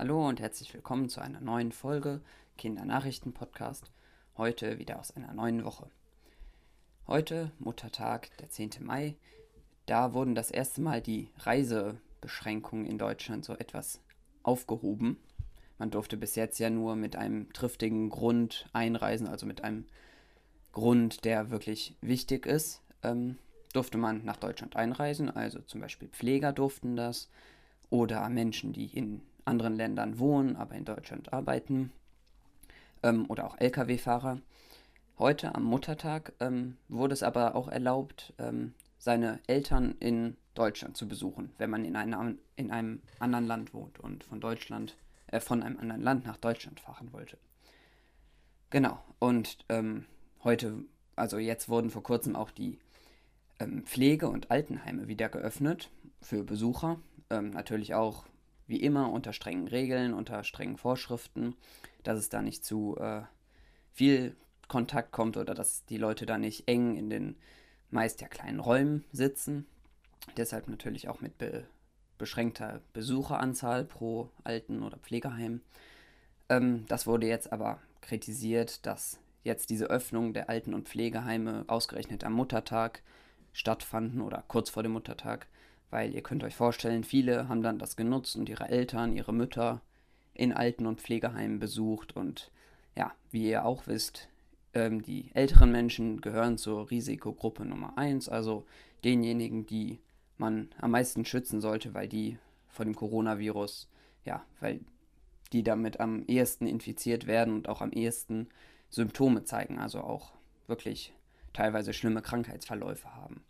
Hallo und herzlich willkommen zu einer neuen Folge Kindernachrichten-Podcast. Heute wieder aus einer neuen Woche. Heute, Muttertag, der 10. Mai, da wurden das erste Mal die Reisebeschränkungen in Deutschland so etwas aufgehoben. Man durfte bis jetzt ja nur mit einem triftigen Grund einreisen, also mit einem Grund, der wirklich wichtig ist, ähm, durfte man nach Deutschland einreisen. Also zum Beispiel Pfleger durften das oder Menschen, die in anderen Ländern wohnen, aber in Deutschland arbeiten ähm, oder auch Lkw-Fahrer. Heute am Muttertag ähm, wurde es aber auch erlaubt, ähm, seine Eltern in Deutschland zu besuchen, wenn man in, einer, in einem anderen Land wohnt und von Deutschland, äh, von einem anderen Land nach Deutschland fahren wollte. Genau, und ähm, heute, also jetzt wurden vor kurzem auch die ähm, Pflege- und Altenheime wieder geöffnet für Besucher. Ähm, natürlich auch wie immer unter strengen Regeln, unter strengen Vorschriften, dass es da nicht zu äh, viel Kontakt kommt oder dass die Leute da nicht eng in den meist ja kleinen Räumen sitzen. Deshalb natürlich auch mit be beschränkter Besucheranzahl pro Alten- oder Pflegeheim. Ähm, das wurde jetzt aber kritisiert, dass jetzt diese Öffnung der Alten- und Pflegeheime ausgerechnet am Muttertag stattfanden oder kurz vor dem Muttertag weil ihr könnt euch vorstellen, viele haben dann das genutzt und ihre Eltern, ihre Mütter in Alten- und Pflegeheimen besucht. Und ja, wie ihr auch wisst, ähm, die älteren Menschen gehören zur Risikogruppe Nummer 1, also denjenigen, die man am meisten schützen sollte, weil die vor dem Coronavirus, ja, weil die damit am ehesten infiziert werden und auch am ehesten Symptome zeigen, also auch wirklich teilweise schlimme Krankheitsverläufe haben.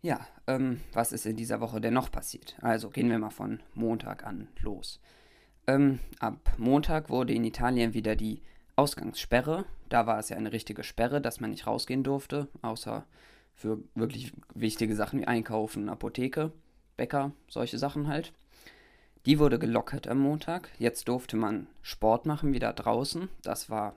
Ja, ähm, was ist in dieser Woche denn noch passiert? Also gehen wir mal von Montag an los. Ähm, ab Montag wurde in Italien wieder die Ausgangssperre. Da war es ja eine richtige Sperre, dass man nicht rausgehen durfte, außer für wirklich wichtige Sachen wie Einkaufen, Apotheke, Bäcker, solche Sachen halt. Die wurde gelockert am Montag. Jetzt durfte man Sport machen wieder draußen. Das war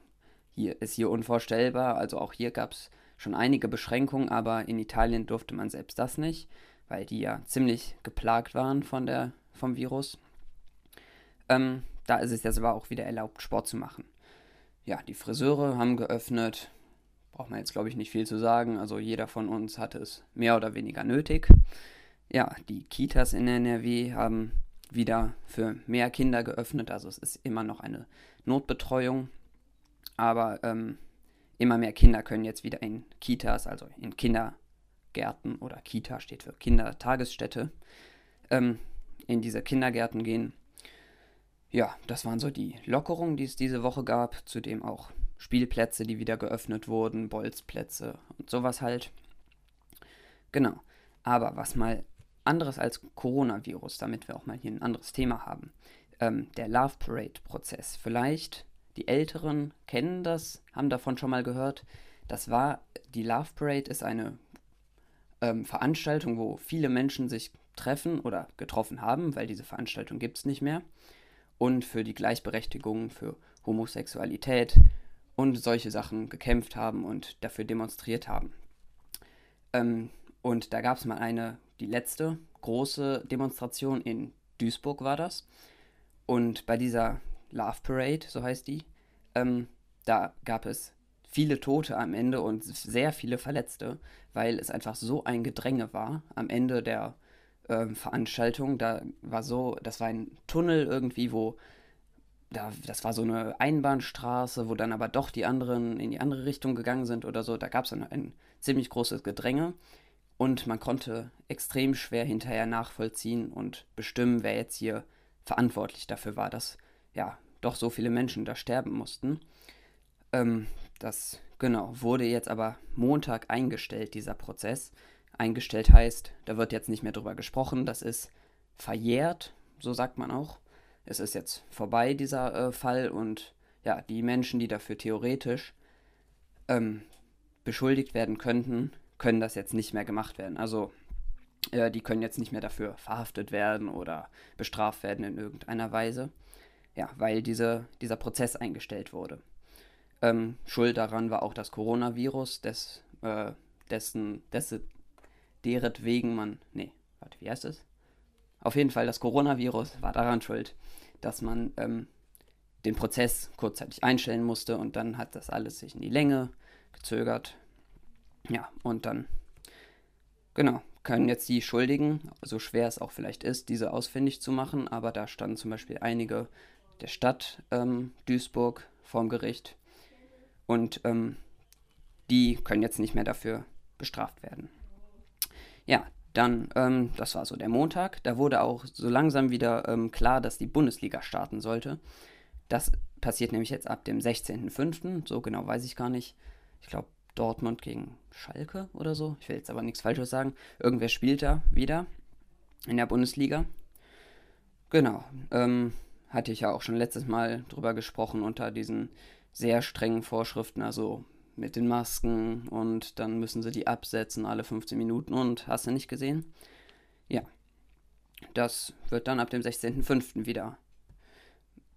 hier ist hier unvorstellbar. Also auch hier gab es schon einige Beschränkungen, aber in Italien durfte man selbst das nicht, weil die ja ziemlich geplagt waren von der, vom Virus. Ähm, da ist es jetzt aber auch wieder erlaubt, Sport zu machen. Ja, die Friseure haben geöffnet. Braucht man jetzt, glaube ich, nicht viel zu sagen. Also jeder von uns hatte es mehr oder weniger nötig. Ja, die Kitas in NRW haben wieder für mehr Kinder geöffnet. Also es ist immer noch eine Notbetreuung. Aber ähm, immer mehr Kinder können jetzt wieder in Kitas, also in Kindergärten oder Kita steht für Kindertagesstätte, ähm, in diese Kindergärten gehen. Ja, das waren so die Lockerungen, die es diese Woche gab. Zudem auch Spielplätze, die wieder geöffnet wurden, Bolzplätze und sowas halt. Genau. Aber was mal anderes als Coronavirus, damit wir auch mal hier ein anderes Thema haben. Ähm, der Love Parade-Prozess. Vielleicht die Älteren kennen das, haben davon schon mal gehört. Das war, die Love Parade ist eine ähm, Veranstaltung, wo viele Menschen sich treffen oder getroffen haben, weil diese Veranstaltung gibt es nicht mehr. Und für die Gleichberechtigung, für Homosexualität und solche Sachen gekämpft haben und dafür demonstriert haben. Ähm, und da gab es mal eine, die letzte große Demonstration in Duisburg war das. Und bei dieser Love Parade, so heißt die. Ähm, da gab es viele Tote am Ende und sehr viele Verletzte, weil es einfach so ein Gedränge war am Ende der ähm, Veranstaltung. Da war so, das war ein Tunnel irgendwie, wo da, das war so eine Einbahnstraße, wo dann aber doch die anderen in die andere Richtung gegangen sind oder so. Da gab es ein, ein ziemlich großes Gedränge und man konnte extrem schwer hinterher nachvollziehen und bestimmen, wer jetzt hier verantwortlich dafür war, dass ja, doch so viele Menschen da sterben mussten. Ähm, das, genau, wurde jetzt aber Montag eingestellt, dieser Prozess. Eingestellt heißt, da wird jetzt nicht mehr drüber gesprochen, das ist verjährt, so sagt man auch. Es ist jetzt vorbei, dieser äh, Fall, und ja, die Menschen, die dafür theoretisch ähm, beschuldigt werden könnten, können das jetzt nicht mehr gemacht werden. Also äh, die können jetzt nicht mehr dafür verhaftet werden oder bestraft werden in irgendeiner Weise ja, weil diese, dieser Prozess eingestellt wurde. Ähm, Schuld daran war auch das Coronavirus, des, äh, dessen, dessen, deretwegen man, nee, warte, wie heißt es? auf jeden Fall das Coronavirus war daran schuld, dass man ähm, den Prozess kurzzeitig einstellen musste und dann hat das alles sich in die Länge gezögert. Ja, und dann, genau, können jetzt die Schuldigen, so schwer es auch vielleicht ist, diese ausfindig zu machen, aber da standen zum Beispiel einige der Stadt ähm, Duisburg vorm Gericht und ähm, die können jetzt nicht mehr dafür bestraft werden. Ja, dann, ähm, das war so der Montag, da wurde auch so langsam wieder ähm, klar, dass die Bundesliga starten sollte. Das passiert nämlich jetzt ab dem 16.05., so genau weiß ich gar nicht. Ich glaube, Dortmund gegen Schalke oder so. Ich will jetzt aber nichts Falsches sagen. Irgendwer spielt da wieder in der Bundesliga. Genau. Ähm, hatte ich ja auch schon letztes Mal drüber gesprochen unter diesen sehr strengen Vorschriften, also mit den Masken und dann müssen sie die absetzen alle 15 Minuten und hast du nicht gesehen? Ja. Das wird dann ab dem 16.05. wieder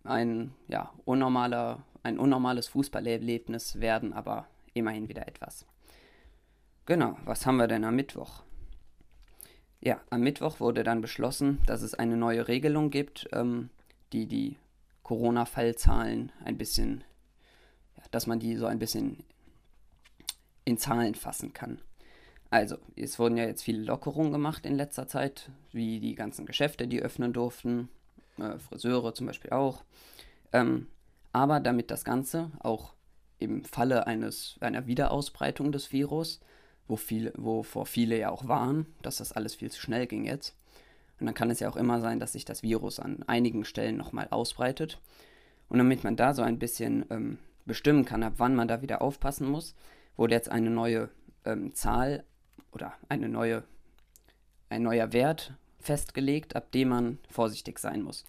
ein ja, unnormaler, ein unnormales Fußballerlebnis werden, aber immerhin wieder etwas. Genau, was haben wir denn am Mittwoch? Ja, am Mittwoch wurde dann beschlossen, dass es eine neue Regelung gibt, ähm, die die Corona-Fallzahlen ein bisschen, ja, dass man die so ein bisschen in Zahlen fassen kann. Also, es wurden ja jetzt viele Lockerungen gemacht in letzter Zeit, wie die ganzen Geschäfte, die öffnen durften, äh, Friseure zum Beispiel auch. Ähm, aber damit das Ganze auch im Falle eines, einer Wiederausbreitung des Virus, wo viele, wovor viele ja auch waren, dass das alles viel zu schnell ging jetzt. Und dann kann es ja auch immer sein, dass sich das Virus an einigen Stellen nochmal ausbreitet. Und damit man da so ein bisschen ähm, bestimmen kann, ab wann man da wieder aufpassen muss, wurde jetzt eine neue ähm, Zahl oder eine neue, ein neuer Wert festgelegt, ab dem man vorsichtig sein muss.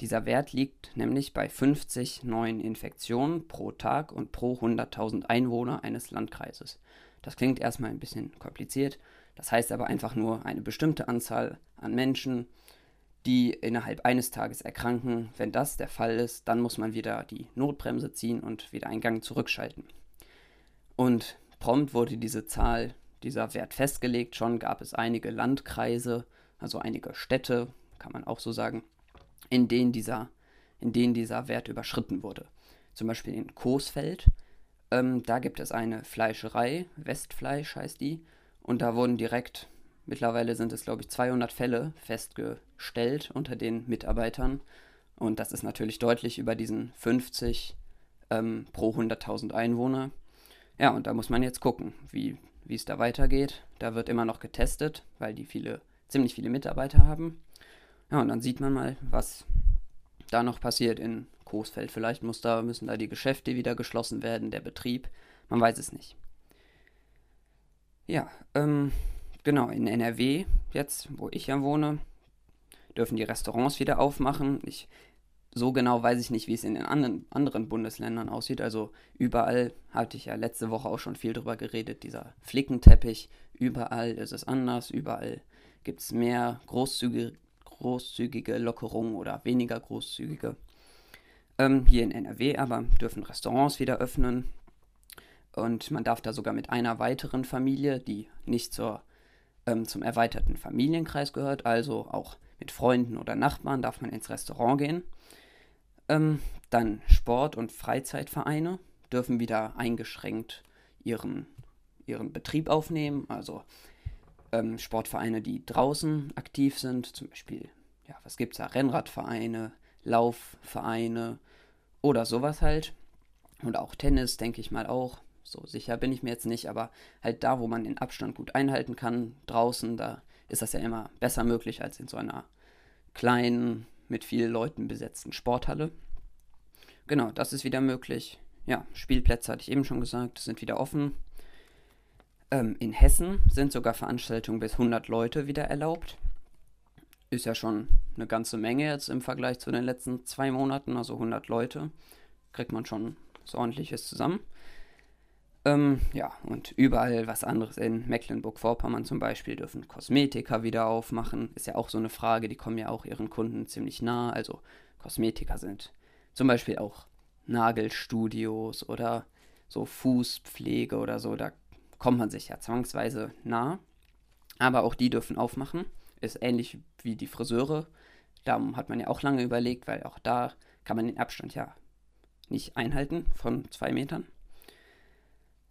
Dieser Wert liegt nämlich bei 50 neuen Infektionen pro Tag und pro 100.000 Einwohner eines Landkreises. Das klingt erstmal ein bisschen kompliziert, das heißt aber einfach nur eine bestimmte Anzahl an Menschen, die innerhalb eines Tages erkranken. Wenn das der Fall ist, dann muss man wieder die Notbremse ziehen und wieder einen Gang zurückschalten. Und prompt wurde diese Zahl, dieser Wert festgelegt. Schon gab es einige Landkreise, also einige Städte, kann man auch so sagen, in denen dieser, in denen dieser Wert überschritten wurde. Zum Beispiel in Coesfeld. Ähm, da gibt es eine Fleischerei, Westfleisch heißt die, und da wurden direkt, mittlerweile sind es glaube ich 200 Fälle festgestellt unter den Mitarbeitern. Und das ist natürlich deutlich über diesen 50 ähm, pro 100.000 Einwohner. Ja, und da muss man jetzt gucken, wie, es da weitergeht. Da wird immer noch getestet, weil die viele, ziemlich viele Mitarbeiter haben. Ja, und dann sieht man mal, was da noch passiert in Coesfeld. Vielleicht muss da, müssen da die Geschäfte wieder geschlossen werden, der Betrieb. Man weiß es nicht. Ja, ähm, genau, in NRW, jetzt, wo ich ja wohne, dürfen die Restaurants wieder aufmachen. Ich, so genau weiß ich nicht, wie es in den anderen, anderen Bundesländern aussieht. Also überall hatte ich ja letzte Woche auch schon viel drüber geredet, dieser Flickenteppich. Überall ist es anders, überall gibt es mehr großzügige, großzügige Lockerungen oder weniger großzügige. Ähm, hier in NRW aber dürfen Restaurants wieder öffnen und man darf da sogar mit einer weiteren Familie, die nicht zur, ähm, zum erweiterten Familienkreis gehört, also auch mit Freunden oder Nachbarn, darf man ins Restaurant gehen. Ähm, dann Sport- und Freizeitvereine dürfen wieder eingeschränkt ihren, ihren Betrieb aufnehmen, also ähm, Sportvereine, die draußen aktiv sind, zum Beispiel, ja, was gibt es da? Rennradvereine, Laufvereine oder sowas halt. Und auch Tennis, denke ich mal auch. So sicher bin ich mir jetzt nicht, aber halt da, wo man den Abstand gut einhalten kann, draußen, da ist das ja immer besser möglich als in so einer kleinen, mit vielen Leuten besetzten Sporthalle. Genau, das ist wieder möglich. Ja, Spielplätze hatte ich eben schon gesagt, sind wieder offen. Ähm, in Hessen sind sogar Veranstaltungen bis 100 Leute wieder erlaubt. Ist ja schon eine ganze Menge jetzt im Vergleich zu den letzten zwei Monaten, also 100 Leute. Kriegt man schon so ordentliches zusammen. Ähm, ja, und überall was anderes. In Mecklenburg-Vorpommern zum Beispiel dürfen Kosmetiker wieder aufmachen. Ist ja auch so eine Frage, die kommen ja auch ihren Kunden ziemlich nah. Also Kosmetiker sind zum Beispiel auch Nagelstudios oder so Fußpflege oder so. Da kommt man sich ja zwangsweise nah. Aber auch die dürfen aufmachen. ist ähnlich wie die Friseure. Darum hat man ja auch lange überlegt, weil auch da kann man den Abstand ja nicht einhalten von zwei Metern.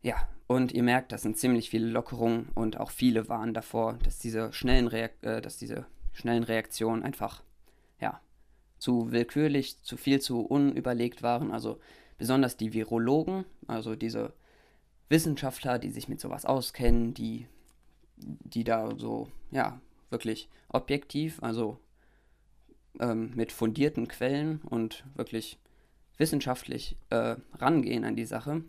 Ja, und ihr merkt, das sind ziemlich viele Lockerungen und auch viele waren davor, dass diese schnellen, Reak äh, dass diese schnellen Reaktionen einfach ja, zu willkürlich, zu viel zu unüberlegt waren. Also besonders die Virologen, also diese Wissenschaftler, die sich mit sowas auskennen, die, die da so, ja, wirklich objektiv, also ähm, mit fundierten Quellen und wirklich wissenschaftlich äh, rangehen an die Sache,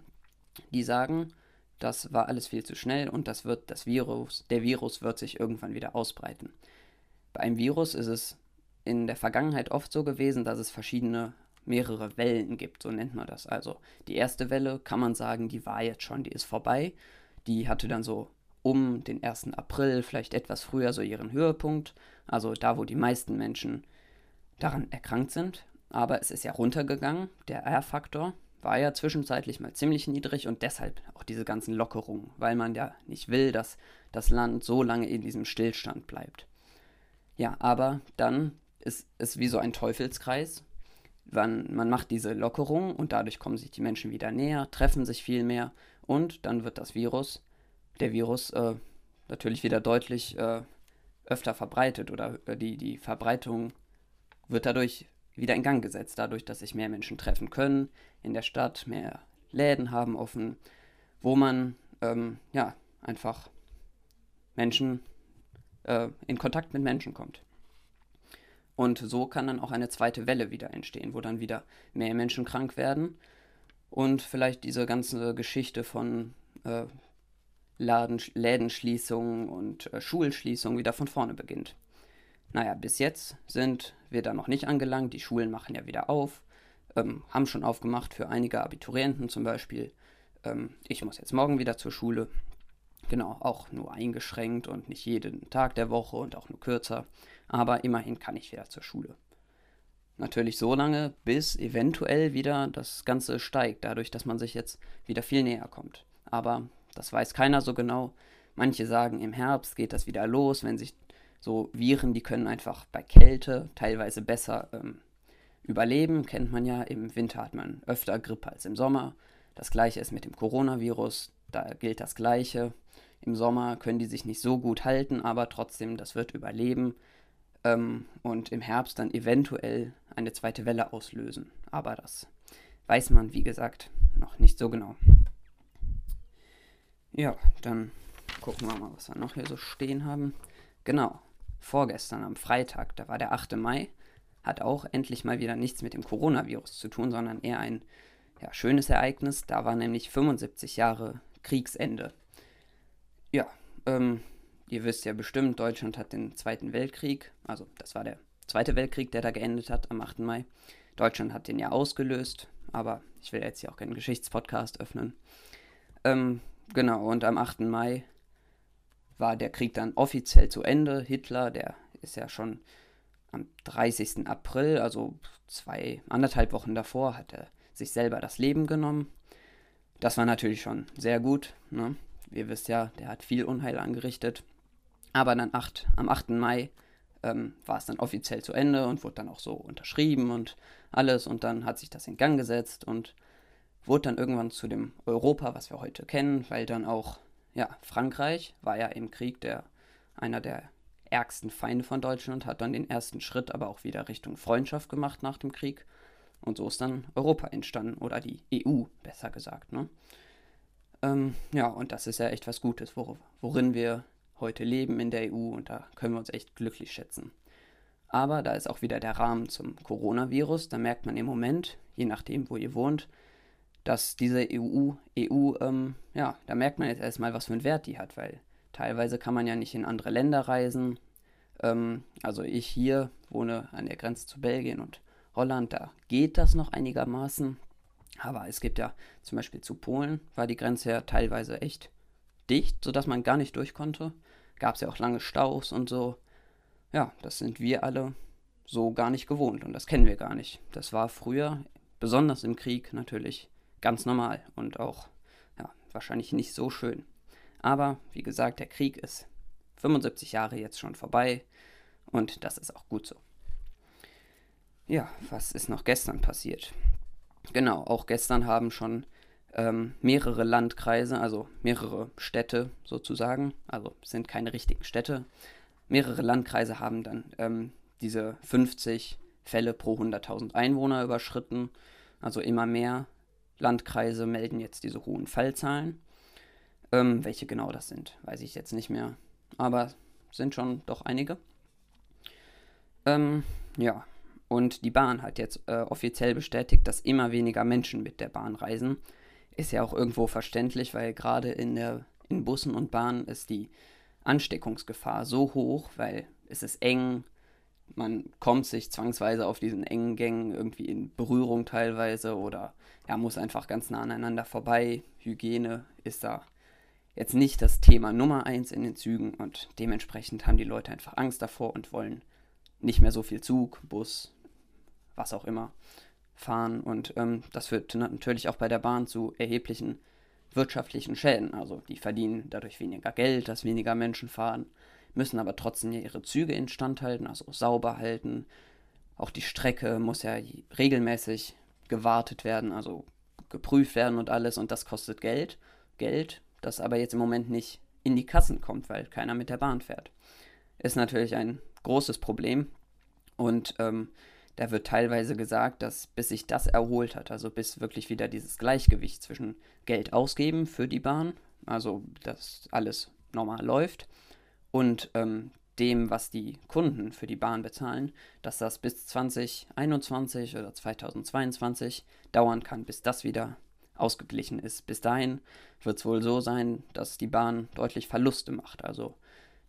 die sagen, das war alles viel zu schnell und das wird das Virus, der Virus wird sich irgendwann wieder ausbreiten. Bei einem Virus ist es in der Vergangenheit oft so gewesen, dass es verschiedene mehrere Wellen gibt, so nennt man das. Also die erste Welle kann man sagen, die war jetzt schon, die ist vorbei. Die hatte dann so um den 1. April, vielleicht etwas früher, so ihren Höhepunkt. Also da, wo die meisten Menschen daran erkrankt sind. Aber es ist ja runtergegangen. Der R-Faktor war ja zwischenzeitlich mal ziemlich niedrig und deshalb auch diese ganzen Lockerungen, weil man ja nicht will, dass das Land so lange in diesem Stillstand bleibt. Ja, aber dann ist es wie so ein Teufelskreis. Man, man macht diese Lockerung und dadurch kommen sich die Menschen wieder näher, treffen sich viel mehr und dann wird das Virus, der Virus, äh, natürlich wieder deutlich äh, öfter verbreitet oder äh, die, die Verbreitung wird dadurch wieder in Gang gesetzt, dadurch, dass sich mehr Menschen treffen können in der Stadt, mehr Läden haben offen, wo man ähm, ja einfach Menschen äh, in Kontakt mit Menschen kommt. Und so kann dann auch eine zweite Welle wieder entstehen, wo dann wieder mehr Menschen krank werden und vielleicht diese ganze Geschichte von äh, Laden, Lädenschließungen und äh, Schulschließungen wieder von vorne beginnt. Naja, bis jetzt sind wir da noch nicht angelangt. Die Schulen machen ja wieder auf, ähm, haben schon aufgemacht für einige Abiturienten zum Beispiel. Ähm, ich muss jetzt morgen wieder zur Schule. Genau, auch nur eingeschränkt und nicht jeden Tag der Woche und auch nur kürzer. Aber immerhin kann ich wieder zur Schule. Natürlich so lange, bis eventuell wieder das Ganze steigt, dadurch, dass man sich jetzt wieder viel näher kommt. Aber das weiß keiner so genau. Manche sagen, im Herbst geht das wieder los, wenn sich so Viren, die können einfach bei Kälte teilweise besser ähm, überleben. Kennt man ja, im Winter hat man öfter Grippe als im Sommer. Das gleiche ist mit dem Coronavirus, da gilt das gleiche. Im Sommer können die sich nicht so gut halten, aber trotzdem, das wird überleben ähm, und im Herbst dann eventuell eine zweite Welle auslösen. Aber das weiß man, wie gesagt, noch nicht so genau. Ja, dann gucken wir mal, was wir noch hier so stehen haben. Genau, vorgestern am Freitag, da war der 8. Mai, hat auch endlich mal wieder nichts mit dem Coronavirus zu tun, sondern eher ein ja, schönes Ereignis. Da war nämlich 75 Jahre Kriegsende. Ja, ähm, ihr wisst ja bestimmt, Deutschland hat den Zweiten Weltkrieg, also das war der Zweite Weltkrieg, der da geendet hat am 8. Mai. Deutschland hat den ja ausgelöst, aber ich will jetzt hier auch keinen Geschichtspodcast öffnen. Ähm, genau, und am 8. Mai war der Krieg dann offiziell zu Ende. Hitler, der ist ja schon am 30. April, also zwei, anderthalb Wochen davor, hat er sich selber das Leben genommen. Das war natürlich schon sehr gut. Ne? Ihr wisst ja, der hat viel Unheil angerichtet. Aber dann acht, am 8. Mai ähm, war es dann offiziell zu Ende und wurde dann auch so unterschrieben und alles. Und dann hat sich das in Gang gesetzt und wurde dann irgendwann zu dem Europa, was wir heute kennen, weil dann auch ja, Frankreich war ja im Krieg der, einer der ärgsten Feinde von Deutschland, hat dann den ersten Schritt aber auch wieder Richtung Freundschaft gemacht nach dem Krieg. Und so ist dann Europa entstanden, oder die EU, besser gesagt. Ne? Ähm, ja, und das ist ja echt was Gutes, wor worin wir heute leben in der EU und da können wir uns echt glücklich schätzen. Aber da ist auch wieder der Rahmen zum Coronavirus. Da merkt man im Moment, je nachdem, wo ihr wohnt, dass diese EU, EU, ähm, ja, da merkt man jetzt erstmal, was für einen Wert die hat, weil teilweise kann man ja nicht in andere Länder reisen. Ähm, also ich hier wohne an der Grenze zu Belgien und Holland, da geht das noch einigermaßen. Aber es gibt ja zum Beispiel zu Polen, war die Grenze ja teilweise echt dicht, sodass man gar nicht durch konnte. Gab es ja auch lange Staus und so. Ja, das sind wir alle so gar nicht gewohnt und das kennen wir gar nicht. Das war früher, besonders im Krieg natürlich, ganz normal und auch ja, wahrscheinlich nicht so schön. Aber wie gesagt, der Krieg ist 75 Jahre jetzt schon vorbei und das ist auch gut so. Ja, was ist noch gestern passiert? Genau, auch gestern haben schon ähm, mehrere Landkreise, also mehrere Städte sozusagen, also sind keine richtigen Städte, mehrere Landkreise haben dann ähm, diese 50 Fälle pro 100.000 Einwohner überschritten. Also immer mehr Landkreise melden jetzt diese hohen Fallzahlen. Ähm, welche genau das sind, weiß ich jetzt nicht mehr. Aber sind schon doch einige. Ähm, ja, und die Bahn hat jetzt äh, offiziell bestätigt, dass immer weniger Menschen mit der Bahn reisen. Ist ja auch irgendwo verständlich, weil gerade in, in Bussen und Bahnen ist die Ansteckungsgefahr so hoch, weil es ist eng, man kommt sich zwangsweise auf diesen engen Gängen irgendwie in Berührung teilweise oder ja, muss einfach ganz nah aneinander vorbei. Hygiene ist da jetzt nicht das Thema Nummer eins in den Zügen und dementsprechend haben die Leute einfach Angst davor und wollen nicht mehr so viel Zug, Bus, was auch immer fahren und ähm, das führt natürlich auch bei der Bahn zu erheblichen wirtschaftlichen Schäden. Also die verdienen dadurch weniger Geld, dass weniger Menschen fahren müssen aber trotzdem ihre Züge instand halten, also sauber halten. Auch die Strecke muss ja regelmäßig gewartet werden, also geprüft werden und alles und das kostet Geld. Geld, das aber jetzt im Moment nicht in die Kassen kommt, weil keiner mit der Bahn fährt. Ist natürlich ein großes Problem und ähm, da wird teilweise gesagt, dass bis sich das erholt hat, also bis wirklich wieder dieses Gleichgewicht zwischen Geld ausgeben für die Bahn, also dass alles normal läuft, und ähm, dem, was die Kunden für die Bahn bezahlen, dass das bis 2021 oder 2022 dauern kann, bis das wieder ausgeglichen ist. Bis dahin wird es wohl so sein, dass die Bahn deutlich Verluste macht, also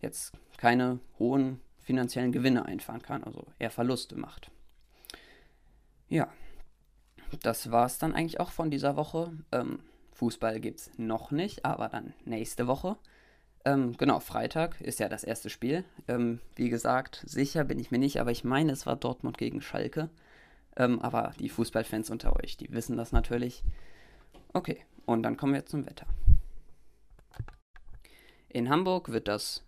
jetzt keine hohen finanziellen Gewinne einfahren kann, also eher Verluste macht. Ja, das war es dann eigentlich auch von dieser Woche. Ähm, Fußball gibt es noch nicht, aber dann nächste Woche. Ähm, genau, Freitag ist ja das erste Spiel. Ähm, wie gesagt, sicher bin ich mir nicht, aber ich meine, es war Dortmund gegen Schalke. Ähm, aber die Fußballfans unter euch, die wissen das natürlich. Okay, und dann kommen wir zum Wetter. In Hamburg wird das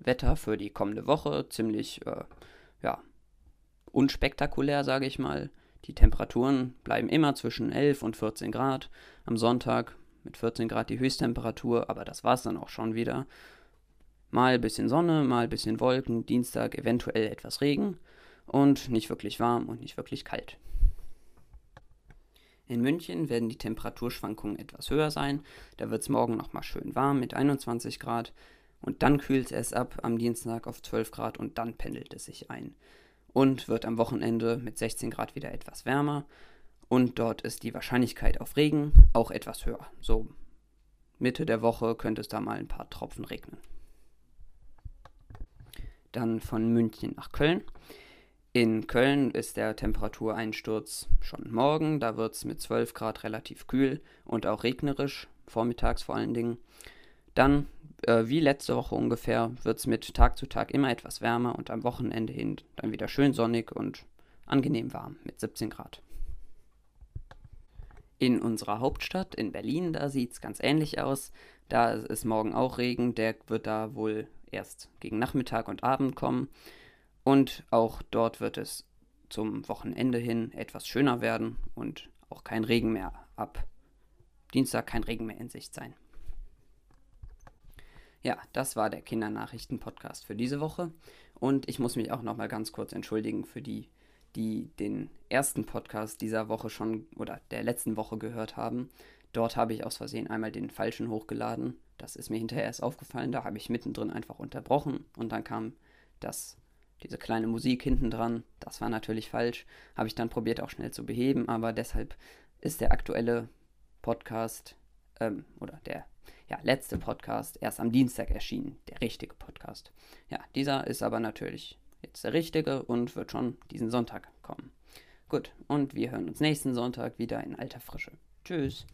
Wetter für die kommende Woche ziemlich, äh, ja, unspektakulär, sage ich mal. Die Temperaturen bleiben immer zwischen 11 und 14 Grad. Am Sonntag mit 14 Grad die Höchsttemperatur, aber das war es dann auch schon wieder. Mal ein bisschen Sonne, mal ein bisschen Wolken, Dienstag eventuell etwas Regen und nicht wirklich warm und nicht wirklich kalt. In München werden die Temperaturschwankungen etwas höher sein. Da wird es morgen nochmal schön warm mit 21 Grad. Und dann kühlt es ab am Dienstag auf 12 Grad und dann pendelt es sich ein. Und wird am Wochenende mit 16 Grad wieder etwas wärmer und dort ist die Wahrscheinlichkeit auf Regen auch etwas höher. So Mitte der Woche könnte es da mal ein paar Tropfen regnen. Dann von München nach Köln. In Köln ist der Temperatureinsturz schon morgen. Da wird es mit 12 Grad relativ kühl und auch regnerisch, vormittags vor allen Dingen. Dann, äh, wie letzte Woche ungefähr, wird es mit Tag zu Tag immer etwas wärmer und am Wochenende hin dann wieder schön sonnig und angenehm warm mit 17 Grad. In unserer Hauptstadt, in Berlin, da sieht es ganz ähnlich aus. Da ist morgen auch Regen, der wird da wohl erst gegen Nachmittag und Abend kommen. Und auch dort wird es zum Wochenende hin etwas schöner werden und auch kein Regen mehr ab Dienstag kein Regen mehr in Sicht sein. Ja, das war der Kindernachrichten-Podcast für diese Woche. Und ich muss mich auch nochmal ganz kurz entschuldigen für die die den ersten Podcast dieser Woche schon oder der letzten Woche gehört haben. Dort habe ich aus Versehen einmal den falschen hochgeladen. Das ist mir hinterher erst aufgefallen. Da habe ich mittendrin einfach unterbrochen und dann kam das, diese kleine Musik hinten dran. Das war natürlich falsch. Habe ich dann probiert auch schnell zu beheben, aber deshalb ist der aktuelle Podcast ähm, oder der ja, letzte Podcast erst am Dienstag erschienen. Der richtige Podcast. Ja, dieser ist aber natürlich jetzt der richtige und wird schon diesen Sonntag kommen. Gut, und wir hören uns nächsten Sonntag wieder in alter Frische. Tschüss.